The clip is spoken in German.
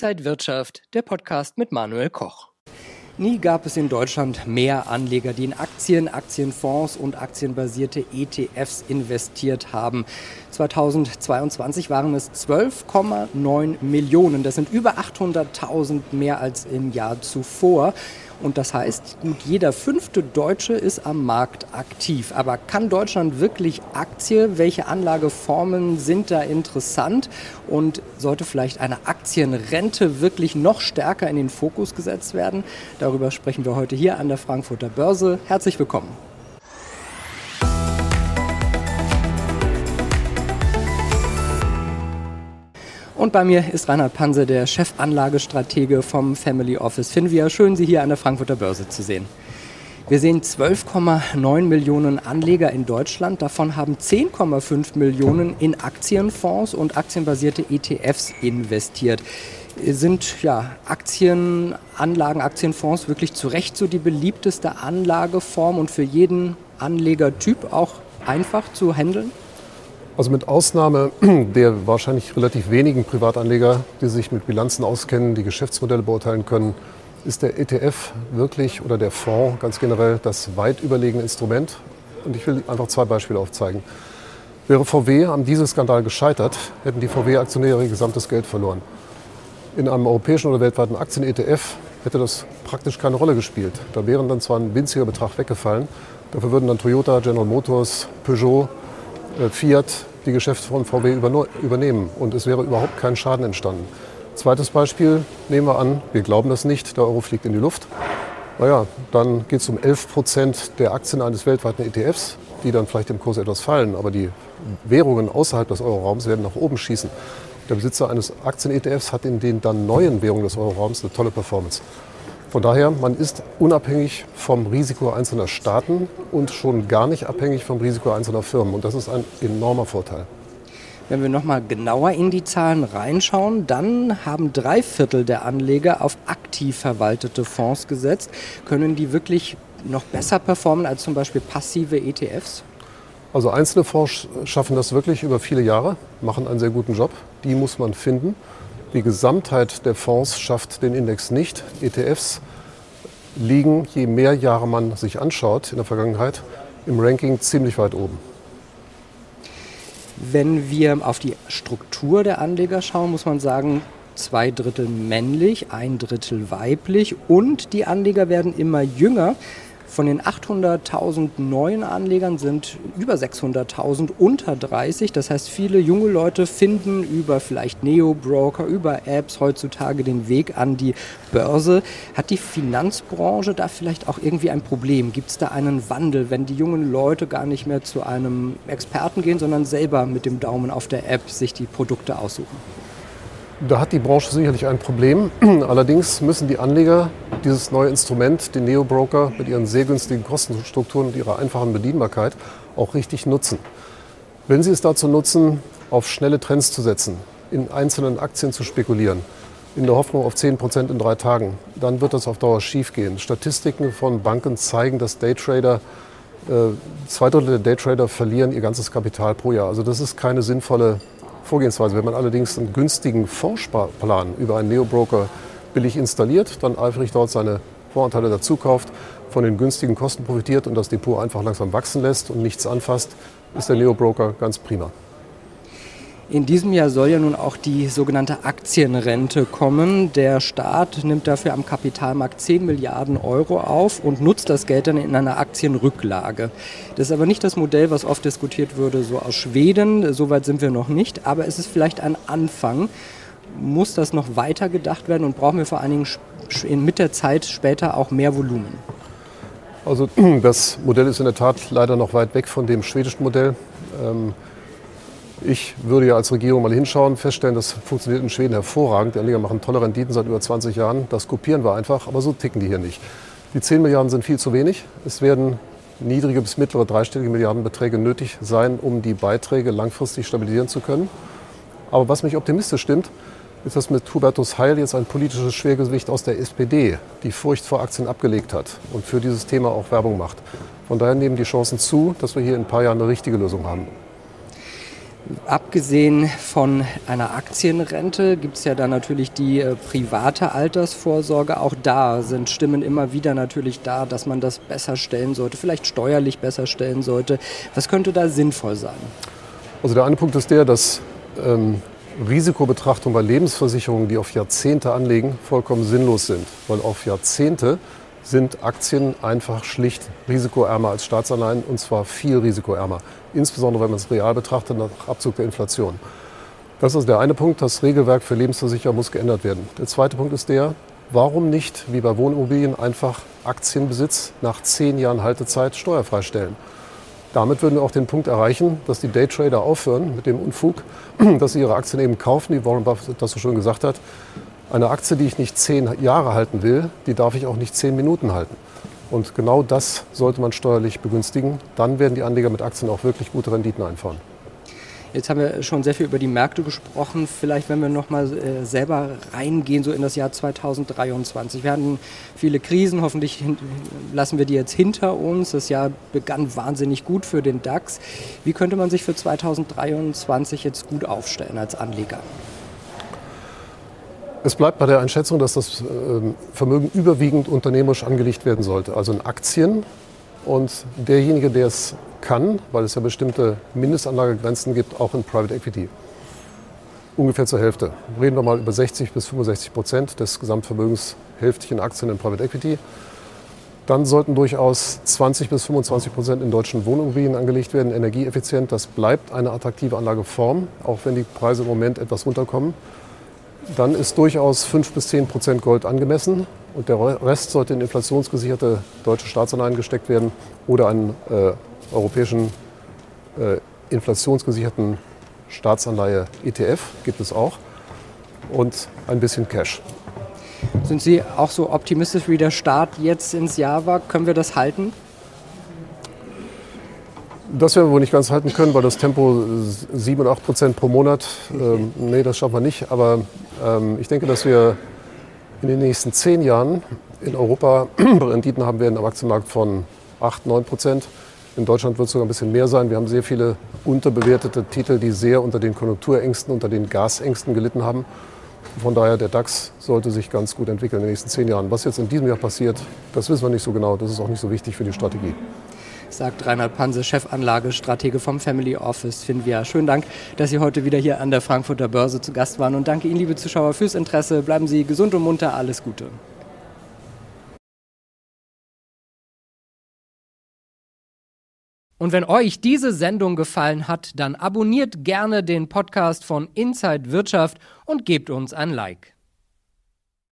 Inside Wirtschaft, der Podcast mit Manuel Koch. Nie gab es in Deutschland mehr Anleger, die in Aktien, Aktienfonds und aktienbasierte ETFs investiert haben. 2022 waren es 12,9 Millionen. Das sind über 800.000 mehr als im Jahr zuvor. Und das heißt, gut jeder fünfte Deutsche ist am Markt aktiv. Aber kann Deutschland wirklich Aktie? Welche Anlageformen sind da interessant? Und sollte vielleicht eine Aktienrente wirklich noch stärker in den Fokus gesetzt werden? Darüber sprechen wir heute hier an der Frankfurter Börse. Herzlich willkommen. Und bei mir ist Reinhard Panse, der Chefanlagestratege vom Family Office Finvia. Schön, Sie hier an der Frankfurter Börse zu sehen. Wir sehen 12,9 Millionen Anleger in Deutschland. Davon haben 10,5 Millionen in Aktienfonds und aktienbasierte ETFs investiert. Sind ja Aktienanlagen, Aktienfonds wirklich zu Recht so die beliebteste Anlageform und für jeden Anlegertyp auch einfach zu handeln? Also mit Ausnahme der wahrscheinlich relativ wenigen Privatanleger, die sich mit Bilanzen auskennen, die Geschäftsmodelle beurteilen können, ist der ETF wirklich oder der Fonds ganz generell das weit überlegene Instrument. Und ich will einfach zwei Beispiele aufzeigen. Wäre VW am Dieselskandal gescheitert, hätten die VW-Aktionäre ihr gesamtes Geld verloren. In einem europäischen oder weltweiten Aktien-ETF hätte das praktisch keine Rolle gespielt. Da wären dann zwar ein winziger Betrag weggefallen, dafür würden dann Toyota, General Motors, Peugeot, Fiat die Geschäfte von VW übernehmen und es wäre überhaupt kein Schaden entstanden. Zweites Beispiel, nehmen wir an, wir glauben das nicht, der Euro fliegt in die Luft. Naja, dann geht es um 11 Prozent der Aktien eines weltweiten ETFs, die dann vielleicht im Kurs etwas fallen, aber die Währungen außerhalb des Euroraums werden nach oben schießen. Der Besitzer eines Aktien-ETFs hat in den dann neuen Währungen des Euroraums eine tolle Performance. Von daher, man ist unabhängig vom Risiko einzelner Staaten und schon gar nicht abhängig vom Risiko einzelner Firmen. Und das ist ein enormer Vorteil. Wenn wir nochmal genauer in die Zahlen reinschauen, dann haben drei Viertel der Anleger auf aktiv verwaltete Fonds gesetzt. Können die wirklich noch besser performen als zum Beispiel passive ETFs? Also einzelne Fonds schaffen das wirklich über viele Jahre, machen einen sehr guten Job. Die muss man finden. Die Gesamtheit der Fonds schafft den Index nicht. ETFs liegen, je mehr Jahre man sich anschaut in der Vergangenheit, im Ranking ziemlich weit oben. Wenn wir auf die Struktur der Anleger schauen, muss man sagen, zwei Drittel männlich, ein Drittel weiblich und die Anleger werden immer jünger. Von den 800.000 neuen Anlegern sind über 600.000 unter 30. Das heißt, viele junge Leute finden über vielleicht Neo-Broker, über Apps heutzutage den Weg an die Börse. Hat die Finanzbranche da vielleicht auch irgendwie ein Problem? Gibt es da einen Wandel, wenn die jungen Leute gar nicht mehr zu einem Experten gehen, sondern selber mit dem Daumen auf der App sich die Produkte aussuchen? Da hat die Branche sicherlich ein Problem. Allerdings müssen die Anleger dieses neue Instrument, den Neo-Broker mit ihren sehr günstigen Kostenstrukturen und ihrer einfachen Bedienbarkeit, auch richtig nutzen. Wenn sie es dazu nutzen, auf schnelle Trends zu setzen, in einzelnen Aktien zu spekulieren, in der Hoffnung auf 10 Prozent in drei Tagen, dann wird das auf Dauer schiefgehen. Statistiken von Banken zeigen, dass Daytrader, äh, zwei Drittel der Daytrader verlieren ihr ganzes Kapital pro Jahr. Also das ist keine sinnvolle Vorgehensweise. Wenn man allerdings einen günstigen Fondssparplan über einen Neo-Broker billig installiert, dann eifrig dort seine Voranteile dazu kauft, von den günstigen Kosten profitiert und das Depot einfach langsam wachsen lässt und nichts anfasst, ist der Neo-Broker ganz prima. In diesem Jahr soll ja nun auch die sogenannte Aktienrente kommen. Der Staat nimmt dafür am Kapitalmarkt 10 Milliarden Euro auf und nutzt das Geld dann in einer Aktienrücklage. Das ist aber nicht das Modell, was oft diskutiert würde, so aus Schweden. Soweit sind wir noch nicht. Aber es ist vielleicht ein Anfang. Muss das noch weiter gedacht werden und brauchen wir vor allen Dingen mit der Zeit später auch mehr Volumen? Also das Modell ist in der Tat leider noch weit weg von dem schwedischen Modell. Ähm, ich würde ja als Regierung mal hinschauen, feststellen, das funktioniert in Schweden hervorragend. Die Anleger machen tolle Renditen seit über 20 Jahren. Das kopieren wir einfach, aber so ticken die hier nicht. Die 10 Milliarden sind viel zu wenig. Es werden niedrige bis mittlere dreistellige Milliardenbeträge nötig sein, um die Beiträge langfristig stabilisieren zu können. Aber was mich optimistisch stimmt, ist, dass mit Hubertus Heil jetzt ein politisches Schwergewicht aus der SPD die Furcht vor Aktien abgelegt hat und für dieses Thema auch Werbung macht. Von daher nehmen die Chancen zu, dass wir hier in ein paar Jahren eine richtige Lösung haben. Abgesehen von einer Aktienrente gibt es ja dann natürlich die äh, private Altersvorsorge. Auch da sind Stimmen immer wieder natürlich da, dass man das besser stellen sollte, vielleicht steuerlich besser stellen sollte. Was könnte da sinnvoll sein? Also der eine Punkt ist der, dass ähm, Risikobetrachtung bei Lebensversicherungen, die auf Jahrzehnte anlegen, vollkommen sinnlos sind, weil auf Jahrzehnte sind Aktien einfach schlicht risikoärmer als Staatsanleihen und zwar viel risikoärmer. Insbesondere wenn man es real betrachtet nach Abzug der Inflation. Das ist der eine Punkt. Das Regelwerk für Lebensversicherer muss geändert werden. Der zweite Punkt ist der, warum nicht, wie bei Wohnimmobilien, einfach Aktienbesitz nach zehn Jahren Haltezeit steuerfrei stellen? Damit würden wir auch den Punkt erreichen, dass die Daytrader aufhören mit dem Unfug, dass sie ihre Aktien eben kaufen, wie Warren Buffett das so schön gesagt hat, eine Aktie, die ich nicht zehn Jahre halten will, die darf ich auch nicht zehn Minuten halten. Und genau das sollte man steuerlich begünstigen. Dann werden die Anleger mit Aktien auch wirklich gute Renditen einfahren. Jetzt haben wir schon sehr viel über die Märkte gesprochen. Vielleicht, wenn wir noch mal äh, selber reingehen, so in das Jahr 2023. Wir hatten viele Krisen. Hoffentlich lassen wir die jetzt hinter uns. Das Jahr begann wahnsinnig gut für den DAX. Wie könnte man sich für 2023 jetzt gut aufstellen als Anleger? Es bleibt bei der Einschätzung, dass das ähm, Vermögen überwiegend unternehmerisch angelegt werden sollte, also in Aktien. Und derjenige, der es kann, weil es ja bestimmte Mindestanlagegrenzen gibt, auch in Private Equity. Ungefähr zur Hälfte. Reden wir mal über 60 bis 65 Prozent des Gesamtvermögens hälftig in Aktien in Private Equity. Dann sollten durchaus 20 bis 25 Prozent in deutschen Wohnimmobilien angelegt werden, energieeffizient. Das bleibt eine attraktive Anlageform, auch wenn die Preise im Moment etwas runterkommen dann ist durchaus 5 bis 10 Prozent Gold angemessen und der Rest sollte in inflationsgesicherte deutsche Staatsanleihen gesteckt werden oder einen äh, europäischen äh, inflationsgesicherten Staatsanleihe ETF gibt es auch und ein bisschen Cash. Sind Sie auch so optimistisch wie der Start jetzt ins Jahr war? Können wir das halten? Das werden wir wohl nicht ganz halten können, weil das Tempo 7 und 8 Prozent pro Monat, ähm, nee, das schaffen wir nicht. Aber ich denke, dass wir in den nächsten zehn Jahren in Europa Renditen haben werden am Aktienmarkt von 8, 9 Prozent. In Deutschland wird es sogar ein bisschen mehr sein. Wir haben sehr viele unterbewertete Titel, die sehr unter den Konjunkturängsten, unter den Gasängsten gelitten haben. Von daher, der DAX sollte sich ganz gut entwickeln in den nächsten zehn Jahren. Was jetzt in diesem Jahr passiert, das wissen wir nicht so genau. Das ist auch nicht so wichtig für die Strategie sagt Reinhard Panse, Chefanlagestratege vom Family Office Finvia. Schönen Dank, dass Sie heute wieder hier an der Frankfurter Börse zu Gast waren und danke Ihnen, liebe Zuschauer, fürs Interesse. Bleiben Sie gesund und munter, alles Gute. Und wenn euch diese Sendung gefallen hat, dann abonniert gerne den Podcast von Inside Wirtschaft und gebt uns ein Like.